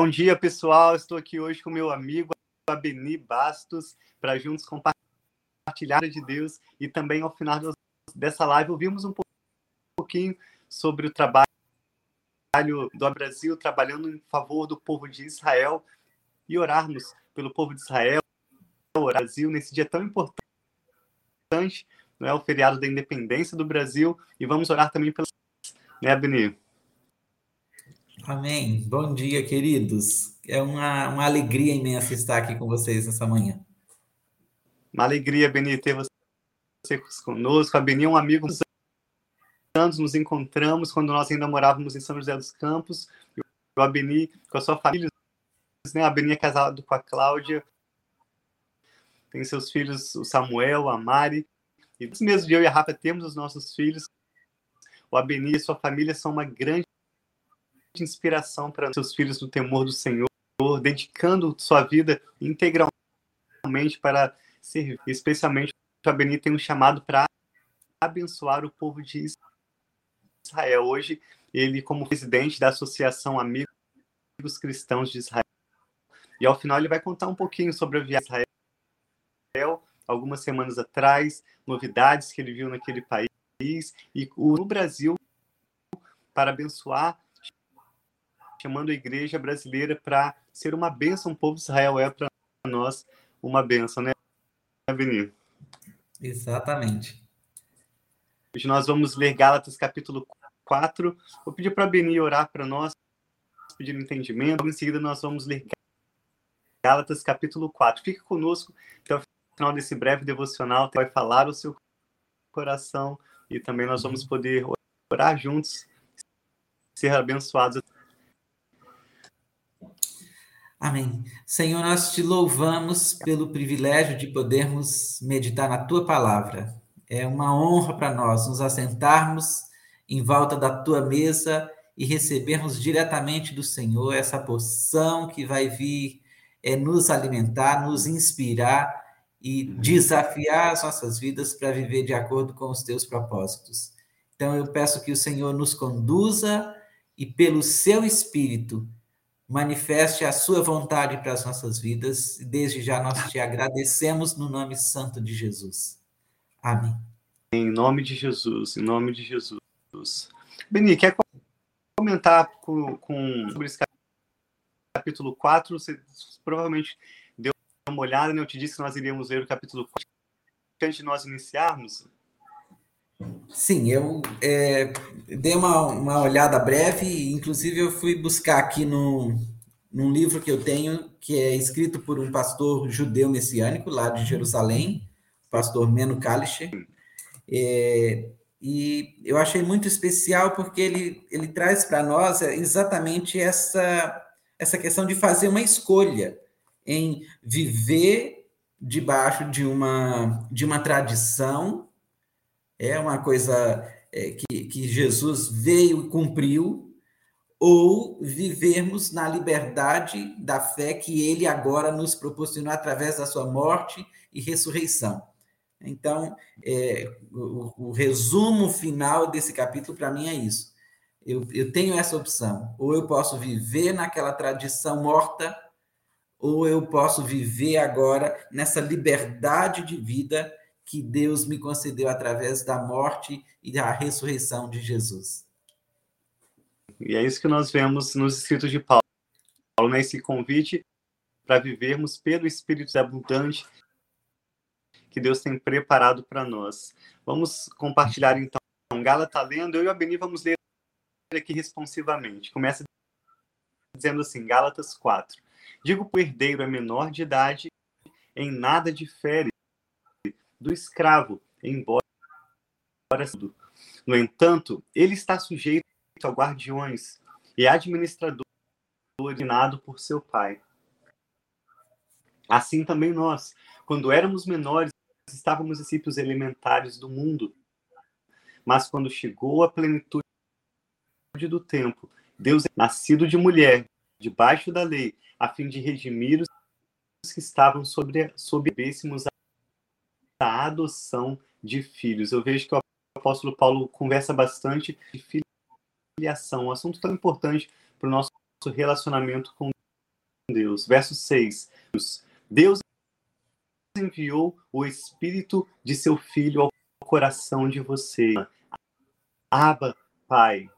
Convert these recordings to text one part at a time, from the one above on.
Bom dia, pessoal. Estou aqui hoje com meu amigo Abeni Bastos para juntos compartilhar de Deus e também ao final dessa live ouvimos um pouquinho sobre o trabalho do Brasil trabalhando em favor do povo de Israel e orarmos pelo povo de Israel, o Brasil nesse dia tão importante, não é o feriado da independência do Brasil e vamos orar também pela né, Abeni? Amém. Bom dia, queridos. É uma, uma alegria imensa estar aqui com vocês nessa manhã. Uma alegria, Beni, ter você conosco. A Beni é um amigo dos anos, nos encontramos quando nós ainda morávamos em São José dos Campos. O Abeni, com a sua família, né? A Beni é casado com a Cláudia, tem seus filhos, o Samuel, a Mari. E mesmo eu e a Rafa temos os nossos filhos. O Abeni e sua família são uma grande inspiração para seus filhos no temor do Senhor, dedicando sua vida integralmente para servir. Especialmente, o Abeni tem um chamado para abençoar o povo de Israel. Hoje, ele, como presidente da Associação Amigos Cristãos de Israel. E ao final, ele vai contar um pouquinho sobre a viagem a Israel, algumas semanas atrás, novidades que ele viu naquele país e o Brasil para abençoar chamando a igreja brasileira para ser uma bênção. O povo de Israel é para nós uma bênção, né, Avenir? Exatamente. Hoje nós vamos ler Gálatas capítulo 4. Vou pedir para a Beni orar para nós, pedir entendimento. Em seguida nós vamos ler Gálatas capítulo 4. Fique conosco até o final desse breve devocional. Vai falar o seu coração e também nós vamos poder orar juntos, ser abençoados Amém. Senhor, nós te louvamos pelo privilégio de podermos meditar na tua palavra. É uma honra para nós nos assentarmos em volta da tua mesa e recebermos diretamente do Senhor essa porção que vai vir é, nos alimentar, nos inspirar e desafiar as nossas vidas para viver de acordo com os teus propósitos. Então eu peço que o Senhor nos conduza e pelo seu espírito manifeste a sua vontade para as nossas vidas. Desde já nós te agradecemos no nome santo de Jesus. Amém. Em nome de Jesus, em nome de Jesus. Beni, quer comentar com, com sobre esse capítulo 4? Você provavelmente deu uma olhada, né? Eu te disse que nós iríamos ler o capítulo 4 antes de nós iniciarmos. Sim, eu é, dei uma, uma olhada breve, inclusive eu fui buscar aqui no, num livro que eu tenho, que é escrito por um pastor judeu messiânico lá de Jerusalém, pastor Meno Kalischer, é, e eu achei muito especial porque ele, ele traz para nós exatamente essa, essa questão de fazer uma escolha em viver debaixo de uma, de uma tradição é uma coisa é, que, que Jesus veio e cumpriu, ou vivermos na liberdade da fé que ele agora nos proporcionou através da sua morte e ressurreição. Então, é, o, o, resumo final desse capítulo para mim é isso. Eu, eu tenho essa opção. Ou eu posso viver naquela tradição morta, ou eu posso viver agora nessa liberdade de vida que Deus me concedeu através da morte e da ressurreição de Jesus. E é isso que nós vemos nos escritos de Paulo, Paulo nesse né? convite para vivermos pelo Espírito abundante que Deus tem preparado para nós. Vamos compartilhar então. Gala está lendo, eu e a Beni vamos ler aqui responsivamente. Começa dizendo assim, Gálatas 4. Digo que o herdeiro é menor de idade, em nada difere do escravo, embora no entanto, ele está sujeito a guardiões e administrador ordenado por seu pai. Assim também nós, quando éramos menores, estávamos princípios elementares do mundo. Mas quando chegou a plenitude do tempo, Deus nascido de mulher, debaixo da lei, a fim de redimir os que estavam sobre, sob da adoção de filhos. Eu vejo que o apóstolo Paulo conversa bastante de filiação, um assunto tão importante para o nosso relacionamento com Deus. Verso 6. Deus enviou o Espírito de seu Filho ao coração de você. Aba, Pai.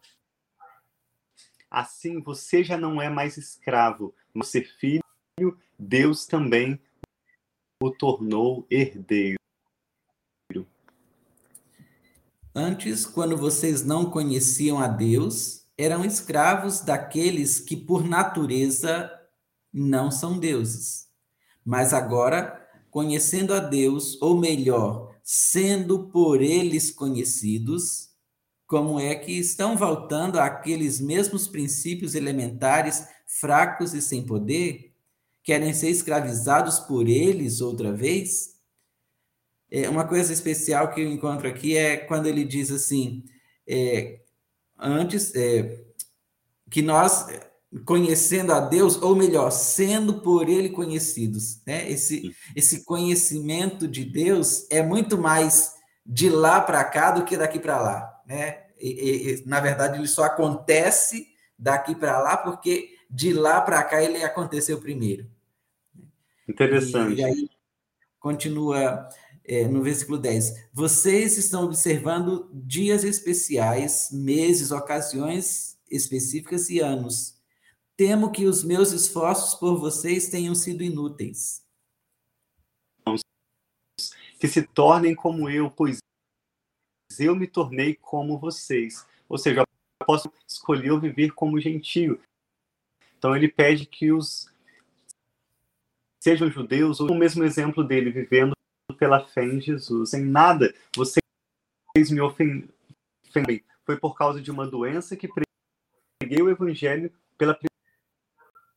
Assim você já não é mais escravo, você é filho, Deus também o tornou herdeiro. Antes, quando vocês não conheciam a Deus, eram escravos daqueles que, por natureza, não são deuses. Mas agora, conhecendo a Deus, ou melhor, sendo por eles conhecidos, como é que estão voltando àqueles mesmos princípios elementares, fracos e sem poder? Querem ser escravizados por eles outra vez? É, uma coisa especial que eu encontro aqui é quando ele diz assim: é, antes é, que nós conhecendo a Deus, ou melhor, sendo por Ele conhecidos. Né? Esse, esse conhecimento de Deus é muito mais de lá para cá do que daqui para lá. Né? E, e, na verdade, ele só acontece daqui para lá porque de lá para cá ele aconteceu primeiro. Interessante. E, e aí continua é, no versículo 10. Vocês estão observando dias especiais, meses, ocasiões específicas e anos Temo que os meus esforços por vocês tenham sido inúteis. Que se tornem como eu, pois eu me tornei como vocês. Ou seja, eu posso escolher viver como gentio. Então ele pede que os sejam judeus, ou o mesmo exemplo dele, vivendo pela fé em Jesus. Em nada vocês me ofendem. Foi por causa de uma doença que preguei o evangelho pela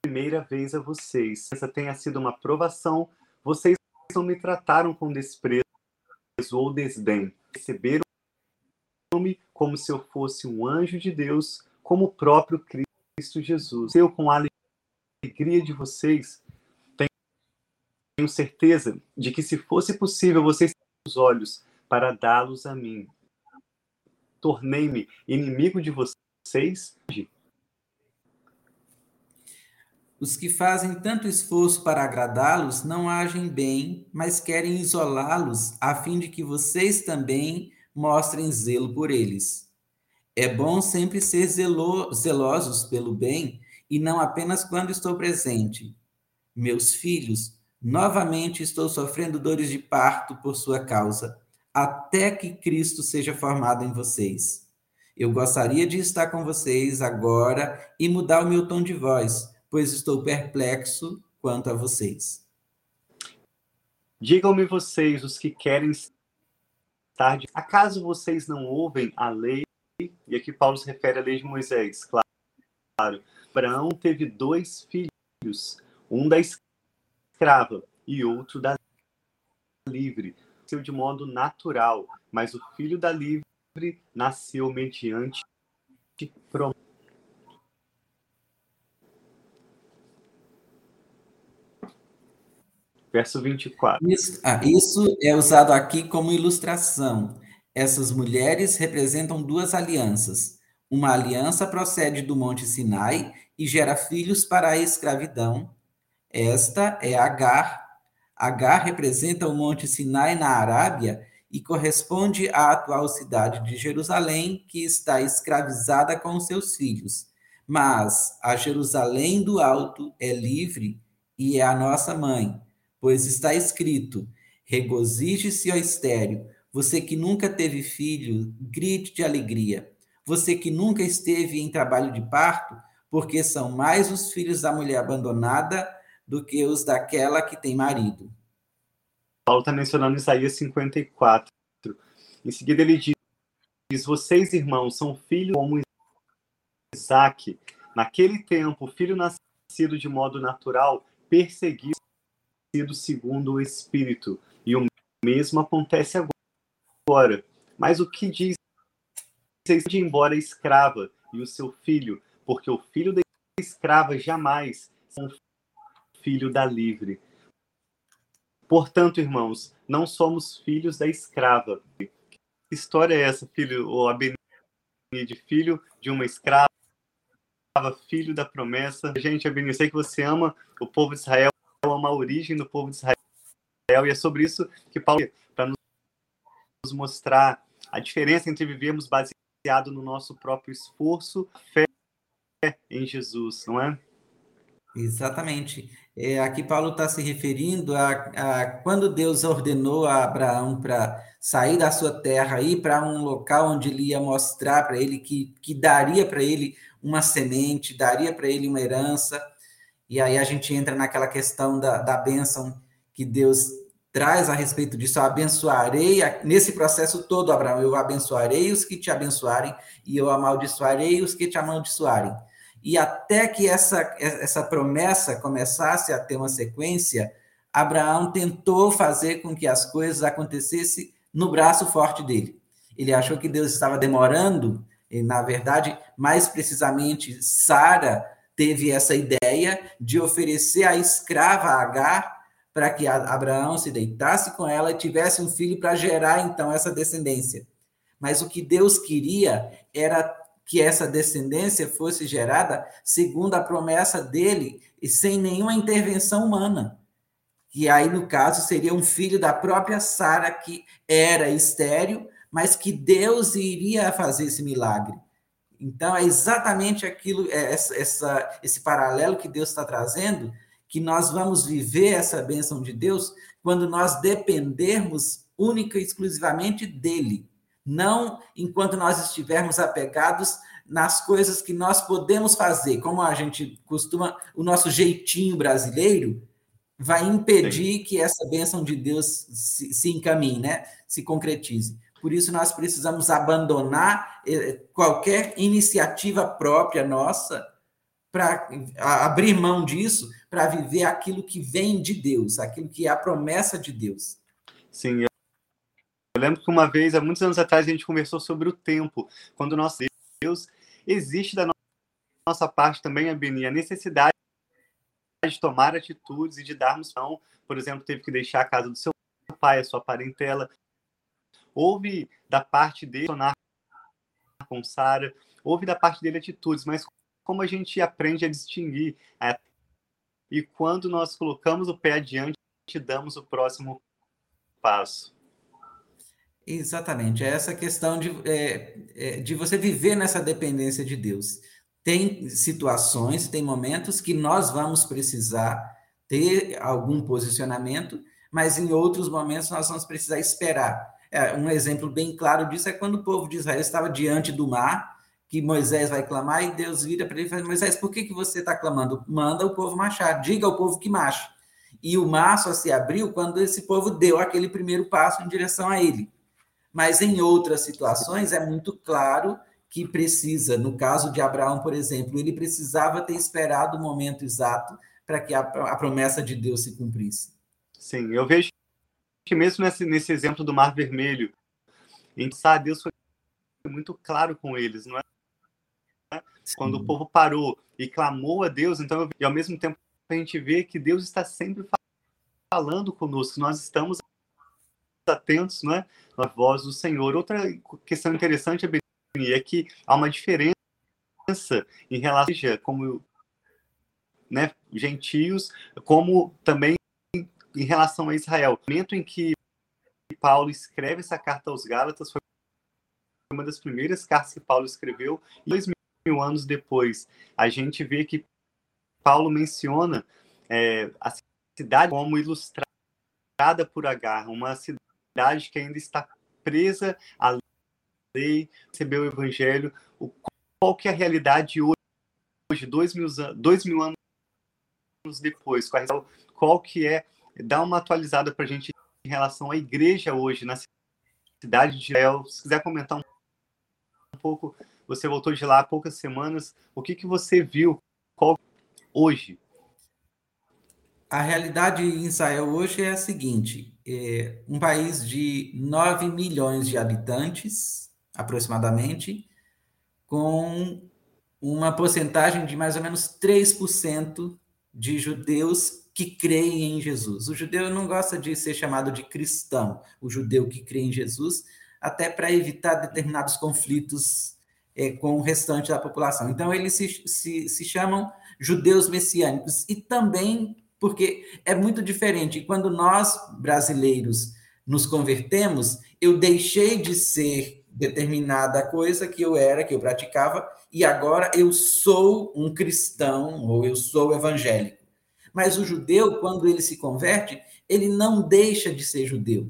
primeira vez a vocês. Essa tenha sido uma provação. Vocês não me trataram com desprezo ou desdém. Receberam-me como se eu fosse um anjo de Deus, como o próprio Cristo Jesus. Eu, com a alegria de vocês, tenho certeza de que, se fosse possível, vocês os olhos para dá-los a mim. Tornei-me inimigo de vocês Os que fazem tanto esforço para agradá-los não agem bem, mas querem isolá-los a fim de que vocês também mostrem zelo por eles. É bom sempre ser zelo zelosos pelo bem e não apenas quando estou presente. Meus filhos, novamente estou sofrendo dores de parto por sua causa, até que Cristo seja formado em vocês. Eu gostaria de estar com vocês agora e mudar o meu tom de voz pois estou perplexo quanto a vocês. Digam-me vocês, os que querem estar de... Acaso vocês não ouvem a lei? E aqui Paulo se refere à lei de Moisés, claro. Abraão teve dois filhos, um da escrava e outro da livre. Nasceu de modo natural, mas o filho da livre nasceu mediante promessa. Verso 24. Isso, ah, isso é usado aqui como ilustração. Essas mulheres representam duas alianças. Uma aliança procede do Monte Sinai e gera filhos para a escravidão. Esta é Agar. Agar representa o Monte Sinai na Arábia e corresponde à atual cidade de Jerusalém, que está escravizada com seus filhos. Mas a Jerusalém do Alto é livre e é a nossa mãe pois está escrito: regozije-se, ó estéreo, você que nunca teve filho, grite de alegria. Você que nunca esteve em trabalho de parto, porque são mais os filhos da mulher abandonada do que os daquela que tem marido. Paulo está mencionando Isaías 54. Em seguida ele diz: Vocês, irmãos, são filhos como Isaac. Naquele tempo, filho nascido de modo natural perseguiu sido segundo o Espírito. E o mesmo acontece agora. Mas o que diz de embora escrava e o seu filho, porque o filho da escrava jamais filho da livre. Portanto, irmãos, não somos filhos da escrava. Que história é essa, filho, ou de filho de uma escrava, filho da promessa. Gente, Abini, eu sei que você ama o povo de Israel, ama a origem do povo de Israel, e é sobre isso que Paulo, para nos mostrar a diferença entre vivermos baseado no nosso próprio esforço, fé em Jesus, não é? Exatamente. É, aqui Paulo está se referindo a, a, quando Deus ordenou a Abraão para sair da sua terra e ir para um local onde ele ia mostrar para ele que, que daria para ele uma semente, daria para ele uma herança. E aí a gente entra naquela questão da, da bênção que Deus traz a respeito disso. Eu abençoarei, nesse processo todo, Abraão, eu abençoarei os que te abençoarem e eu amaldiçoarei os que te amaldiçoarem. E até que essa, essa promessa começasse a ter uma sequência, Abraão tentou fazer com que as coisas acontecessem no braço forte dele. Ele achou que Deus estava demorando, e, na verdade, mais precisamente, Sara teve essa ideia de oferecer a escrava Agar para que Abraão se deitasse com ela e tivesse um filho para gerar então essa descendência. Mas o que Deus queria era que essa descendência fosse gerada segundo a promessa dele e sem nenhuma intervenção humana. Que aí, no caso, seria um filho da própria Sara, que era estéreo, mas que Deus iria fazer esse milagre. Então, é exatamente aquilo, é essa, essa, esse paralelo que Deus está trazendo, que nós vamos viver essa bênção de Deus quando nós dependermos única e exclusivamente dele não enquanto nós estivermos apegados nas coisas que nós podemos fazer, como a gente costuma, o nosso jeitinho brasileiro vai impedir Sim. que essa bênção de Deus se, se encaminhe, né? se concretize. Por isso, nós precisamos abandonar eh, qualquer iniciativa própria nossa para abrir mão disso, para viver aquilo que vem de Deus, aquilo que é a promessa de Deus. Sim, lembro que uma vez, há muitos anos atrás, a gente conversou sobre o tempo. Quando nosso Deus existe da nossa parte também, a Beni, a necessidade de tomar atitudes e de darmos mão. Por exemplo, teve que deixar a casa do seu pai, a sua parentela. Houve da parte dele com Sara, houve da parte dele atitudes, mas como a gente aprende a distinguir é, e quando nós colocamos o pé adiante, damos o próximo passo. Exatamente, é essa questão de, é, é, de você viver nessa dependência de Deus. Tem situações, tem momentos que nós vamos precisar ter algum posicionamento, mas em outros momentos nós vamos precisar esperar. É, um exemplo bem claro disso é quando o povo de Israel estava diante do mar, que Moisés vai clamar, e Deus vira para ele e fala: Moisés, por que, que você está clamando? Manda o povo marchar, diga ao povo que marche. E o mar só se abriu quando esse povo deu aquele primeiro passo em direção a ele mas em outras situações é muito claro que precisa, no caso de Abraão, por exemplo, ele precisava ter esperado o momento exato para que a, a, promessa de Deus se cumprisse. Sim, eu vejo que mesmo nesse, nesse exemplo do Mar Vermelho, em que Deus foi muito claro com eles, não é? Sim. Quando o povo parou e clamou a Deus, então, e ao mesmo tempo a gente vê que Deus está sempre falando conosco, nós estamos atentos né, à voz do Senhor. Outra questão interessante é que há uma diferença em relação a como né, gentios, como também em relação a Israel. O momento em que Paulo escreve essa carta aos Gálatas foi uma das primeiras cartas que Paulo escreveu, e dois mil anos depois, a gente vê que Paulo menciona é, a cidade como ilustrada por Agar, uma cidade cidade que ainda está presa à lei, recebeu o evangelho. O, qual que é a realidade hoje, dois, mil, dois mil anos depois? Qual, qual que é? Dá uma atualizada para a gente em relação à igreja hoje, na cidade de Israel. Se quiser comentar um pouco, você voltou de lá há poucas semanas, o que, que você viu qual, hoje? A realidade em Israel hoje é a seguinte: é um país de 9 milhões de habitantes, aproximadamente, com uma porcentagem de mais ou menos 3% de judeus que creem em Jesus. O judeu não gosta de ser chamado de cristão, o judeu que crê em Jesus, até para evitar determinados conflitos é, com o restante da população. Então, eles se, se, se chamam judeus messiânicos. E também porque é muito diferente. Quando nós, brasileiros, nos convertemos, eu deixei de ser determinada coisa que eu era, que eu praticava, e agora eu sou um cristão ou eu sou evangélico. Mas o judeu, quando ele se converte, ele não deixa de ser judeu.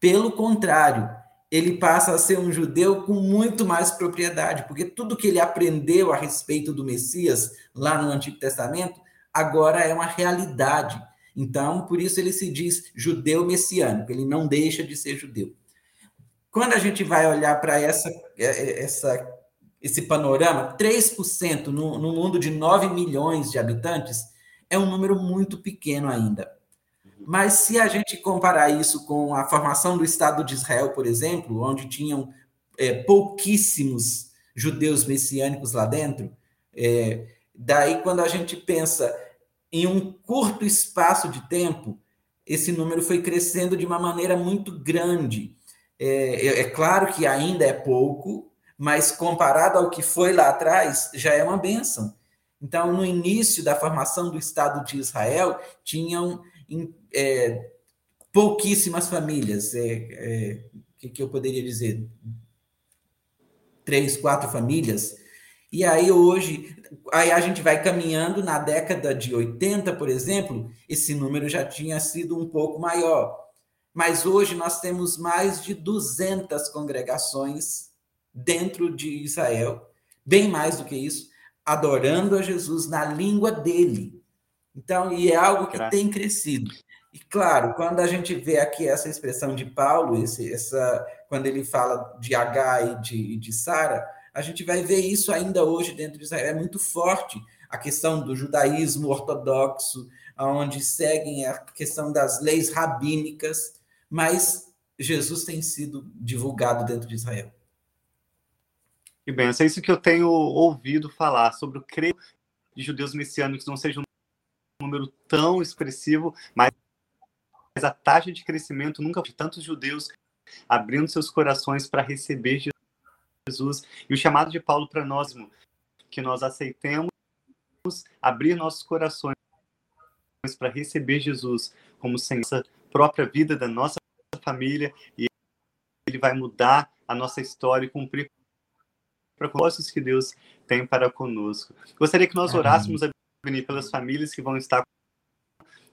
Pelo contrário, ele passa a ser um judeu com muito mais propriedade, porque tudo que ele aprendeu a respeito do Messias lá no Antigo Testamento agora é uma realidade. Então, por isso ele se diz judeu messiânico, ele não deixa de ser judeu. Quando a gente vai olhar para essa, é, é, essa, esse panorama, 3% no, no mundo de 9 milhões de habitantes é um número muito pequeno ainda. Mas se a gente comparar isso com a formação do Estado de Israel, por exemplo, onde tinham é, pouquíssimos judeus messiânicos lá dentro, é, daí quando a gente pensa em um curto espaço de tempo, esse número foi crescendo de uma maneira muito grande. É, é, é, claro que ainda é pouco, mas comparado ao que foi lá atrás, já é uma benção. Então, no início da formação do Estado de Israel, tinham é, pouquíssimas famílias. É, é, que, que eu poderia dizer? Três, quatro famílias. E aí hoje, aí a gente vai caminhando na década de 80, por exemplo, esse número já tinha sido um pouco maior. Mas hoje nós temos mais de 200 congregações dentro de Israel, bem mais do que isso, adorando a Jesus na língua dele. Então, e é algo que Graças. tem crescido. E claro, quando a gente vê aqui essa expressão de Paulo, esse, essa, quando ele fala de H e de, de Sara, a gente vai ver isso ainda hoje dentro de Israel. É muito forte a questão do judaísmo ortodoxo, onde seguem a questão das leis rabínicas, mas Jesus tem sido divulgado dentro de Israel. Que bem, é isso que eu tenho ouvido falar sobre o creio de judeus messiânicos não seja um número tão expressivo, mas a taxa de crescimento nunca de tantos judeus abrindo seus corações para receber Jesus e o chamado de Paulo para nós que nós aceitemos abrir nossos corações para receber Jesus como Senhor própria vida da nossa família e ele vai mudar a nossa história e cumprir propósitos que Deus tem para conosco. Gostaria que nós orássemos a Beni pelas famílias que vão estar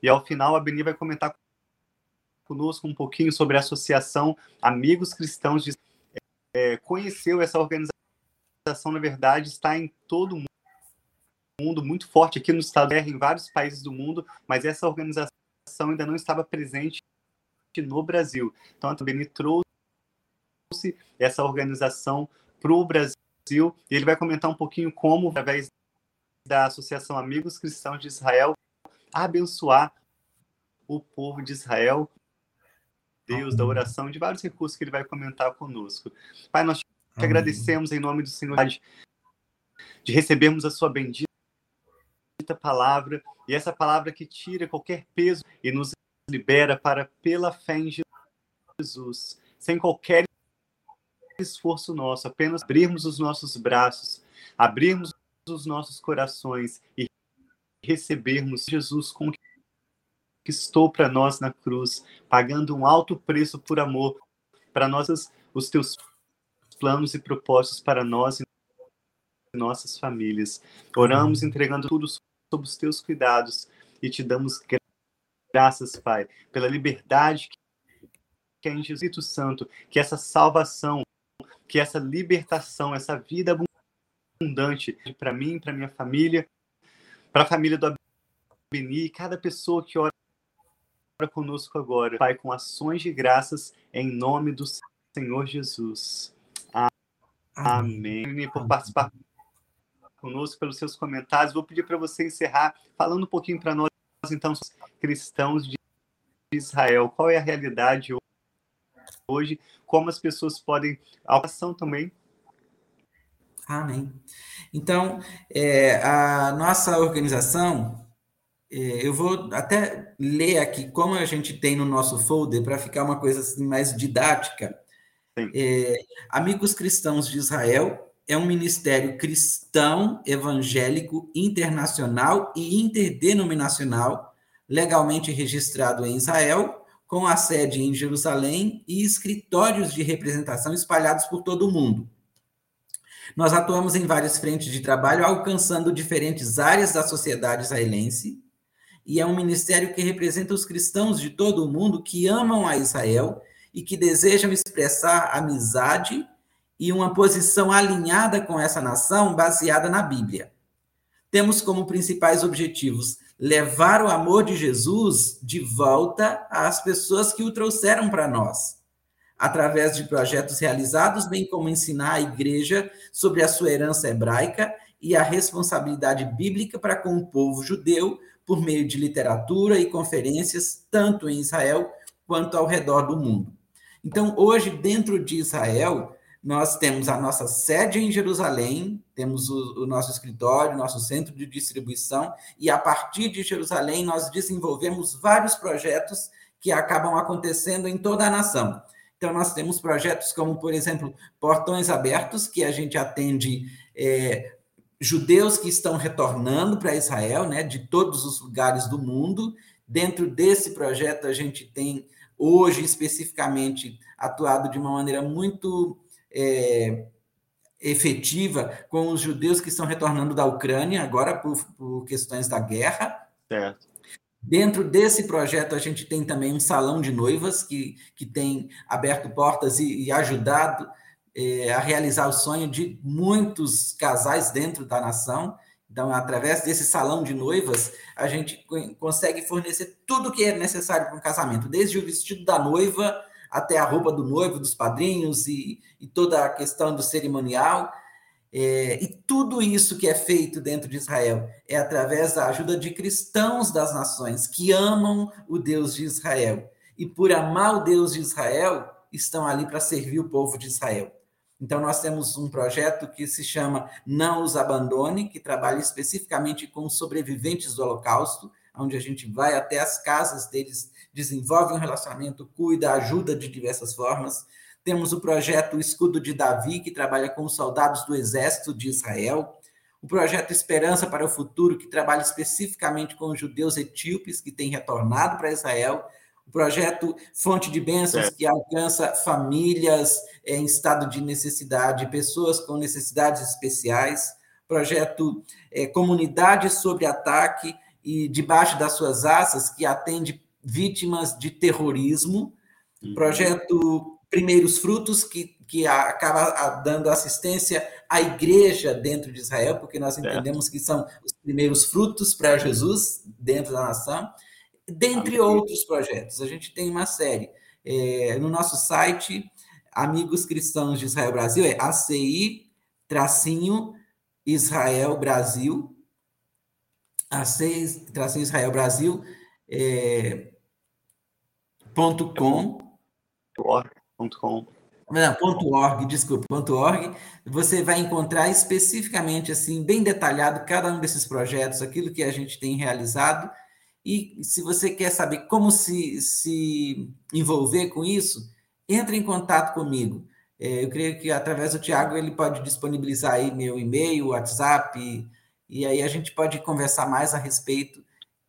e ao final a Beni vai comentar conosco um pouquinho sobre a associação Amigos Cristãos de é, conheceu essa organização, na verdade, está em todo o mundo, muito forte aqui no estado, em vários países do mundo, mas essa organização ainda não estava presente no Brasil. Então, a Beni trouxe essa organização para o Brasil e ele vai comentar um pouquinho como, através da Associação Amigos Cristãos de Israel, abençoar o povo de Israel Deus, da oração, de vários recursos que ele vai comentar conosco. Pai, nós te agradecemos em nome do Senhor de recebermos a sua bendita palavra e essa palavra que tira qualquer peso e nos libera para, pela fé em Jesus, sem qualquer esforço nosso, apenas abrirmos os nossos braços, abrirmos os nossos corações e recebermos Jesus com conquistou para nós na cruz, pagando um alto preço por amor para nós, os teus planos e propósitos para nós e nossas famílias. Oramos entregando tudo sob os teus cuidados e te damos graças, Pai, pela liberdade que é em Jesus Santo, que essa salvação, que essa libertação, essa vida abundante para mim, para minha família, para a família do Abeni, cada pessoa que ora conosco agora, Pai, com ações de graças em nome do Senhor Jesus. Amém. Amém. Por participar conosco, pelos seus comentários. Vou pedir para você encerrar falando um pouquinho para nós, então, cristãos de Israel. Qual é a realidade hoje? Como as pessoas podem. A ação também. Amém. Então, é, a nossa organização eu vou até ler aqui como a gente tem no nosso folder para ficar uma coisa assim mais didática. É, Amigos Cristãos de Israel, é um ministério cristão, evangélico, internacional e interdenominacional, legalmente registrado em Israel, com a sede em Jerusalém e escritórios de representação espalhados por todo o mundo. Nós atuamos em várias frentes de trabalho, alcançando diferentes áreas da sociedade israelense, e é um ministério que representa os cristãos de todo o mundo que amam a Israel e que desejam expressar amizade e uma posição alinhada com essa nação baseada na Bíblia. Temos como principais objetivos levar o amor de Jesus de volta às pessoas que o trouxeram para nós, através de projetos realizados, bem como ensinar a igreja sobre a sua herança hebraica e a responsabilidade bíblica para com o povo judeu por meio de literatura e conferências, tanto em Israel quanto ao redor do mundo. Então, hoje, dentro de Israel, nós temos a nossa sede em Jerusalém, temos o, o, nosso escritório, nosso centro de distribuição, e a partir de Jerusalém nós desenvolvemos vários projetos que acabam acontecendo em toda a nação. Então, nós temos projetos como, por exemplo, Portões Abertos, que a gente atende é, judeus que estão retornando para Israel, né, de todos os lugares do mundo. Dentro desse projeto, a gente tem, hoje especificamente, atuado de uma maneira muito é, efetiva com os judeus que estão retornando da Ucrânia, agora por, por questões da guerra. Certo. Dentro desse projeto, a gente tem também um salão de noivas que, que tem aberto portas e, e ajudado é, a realizar o sonho de muitos casais dentro da nação. Então, através desse salão de noivas, a gente consegue fornecer tudo o que é necessário para um casamento, desde o vestido da noiva até a roupa do noivo, dos padrinhos e, e toda a questão do cerimonial. É, e tudo isso que é feito dentro de Israel é através da ajuda de cristãos das nações que amam o Deus de Israel. E por amar o Deus de Israel, estão ali para servir o povo de Israel. Então, nós temos um projeto que se chama Não os Abandone, que trabalha especificamente com sobreviventes do Holocausto, onde a gente vai até as casas deles desenvolve um relacionamento, cuida, ajuda de diversas formas. Temos o projeto Escudo de Davi, que trabalha com os soldados do Exército de Israel. O projeto Esperança para o Futuro, que trabalha especificamente com os judeus etíopes que têm retornado para Israel. O projeto Fonte de Bênçãos, é. que alcança famílias em estado de necessidade, pessoas com necessidades especiais. Projeto é, Comunidade sobre Ataque, e debaixo das suas asas, que atende vítimas de terrorismo, uhum. projeto Primeiros Frutos, que, que acaba dando assistência à igreja dentro de Israel, porque nós entendemos que são os primeiros frutos para Jesus dentro da nação, dentre outros projetos. A gente tem uma série. É, no nosso site, Amigos Cristãos de Israel Brasil, é ACI tracinho Israel Brasil, ACI tracinho Israel Brasil, é, ponto .com. Ponto .com. Não, ponto .org, desculpa, ponto .org, você vai encontrar especificamente, assim, bem detalhado cada um desses projetos, aquilo que a gente tem realizado, e se você quer saber como se, se envolver com isso, entre em contato comigo. É, eu creio que através do Tiago ele pode disponibilizar aí meu e-mail, WhatsApp, e, e aí a gente pode conversar mais a respeito.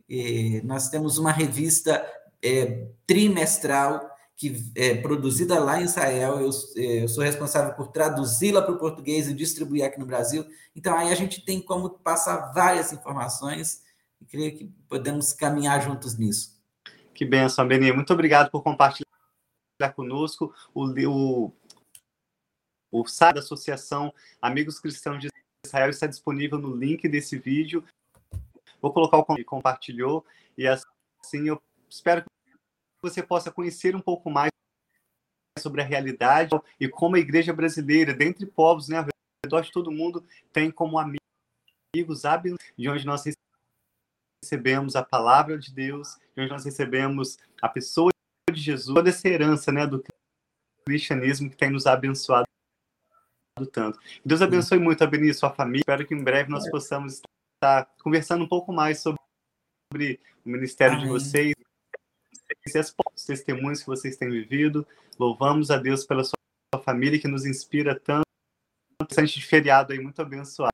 É, nós temos uma revista é, trimestral que é produzida lá em Israel. Eu, é, eu sou responsável por traduzi-la para o português e distribuir aqui no Brasil. Então, aí a gente tem como passar várias informações creio que podemos caminhar juntos nisso. Que benção, Beni. Muito obrigado por compartilhar conosco o, o, o site da Associação Amigos Cristãos de Israel está disponível no link desse vídeo. Vou colocar o que compartilhou e assim eu espero que você possa conhecer um pouco mais sobre a realidade e como a igreja brasileira, dentre povos, né, ao redor de todo mundo, tem como amigos hábitos de onde nós recebemos a palavra de Deus, de onde nós recebemos a pessoa de Jesus, toda essa herança né, do cristianismo que tem nos abençoado tanto. Deus abençoe muito a Beni e sua família. Espero que em breve nós possamos estar conversando um pouco mais sobre o ministério Amém. de vocês, e os testemunhos que vocês têm vivido. Louvamos a Deus pela sua família que nos inspira tanto bastante de feriado aí, muito abençoado.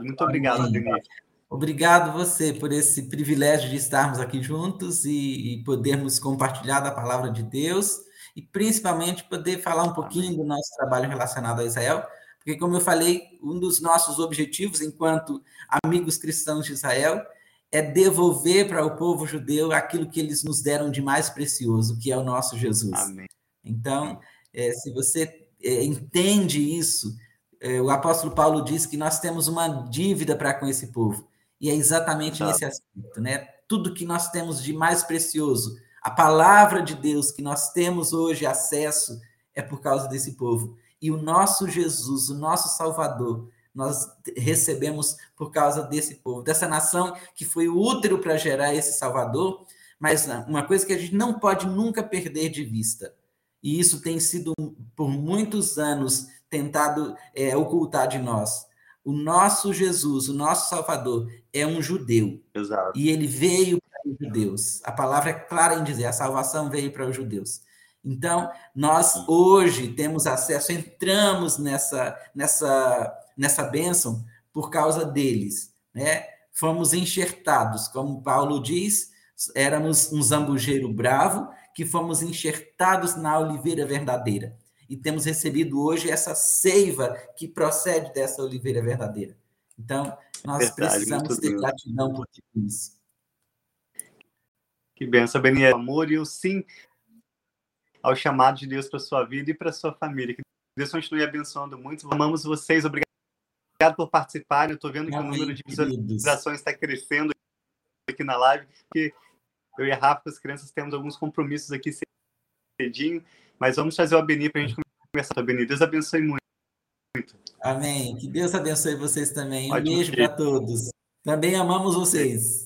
Muito obrigado, Ademir. Obrigado você por esse privilégio de estarmos aqui juntos e, e, podermos compartilhar da palavra de Deus e principalmente poder falar um pouquinho do nosso trabalho relacionado a Israel, porque como eu falei, um dos nossos objetivos enquanto amigos cristãos de Israel é devolver para o povo judeu aquilo que eles nos deram de mais precioso, que é o nosso Jesus. Amém. Então, é, se você é, entende isso, é, o apóstolo Paulo diz que nós temos uma dívida para com esse povo. E é exatamente nesse aspecto, né? Tudo que nós temos de mais precioso, a palavra de Deus que nós temos hoje acesso, é por causa desse povo. E o nosso Jesus, o nosso Salvador, nós recebemos por causa desse povo, dessa nação que foi útero para gerar esse Salvador. Mas uma coisa que a gente não pode nunca perder de vista, e isso tem sido por muitos anos tentado é, ocultar de nós, o nosso Jesus, o nosso Salvador, é um judeu. Exato. E ele veio para os judeus. A palavra é clara em dizer: a salvação veio para os judeus. Então, nós hoje temos acesso, entramos nessa, nessa, nessa bênção por causa deles. Né? Fomos enxertados, como Paulo diz, éramos um zambujeiro bravo que fomos enxertados na oliveira verdadeira e temos recebido hoje essa seiva que procede dessa oliveira verdadeira. Então, nós Verdade, precisamos ter gratidão por tudo isso. Que benção, Beniel. Amor e o sim ao chamado de Deus para sua vida e para sua família. Que Deus continue abençoando muito. Amamos vocês. Obrigado por participarem. Eu estou vendo que Amém, o número de visualizações está crescendo aqui na live, porque eu e a Rafa, as crianças, temos alguns compromissos aqui cedinho. Mas vamos trazer o Abeni para a gente conversar. Abeni, Deus abençoe muito. Amém. Que Deus abençoe vocês também. Um beijo para todos. Também amamos vocês.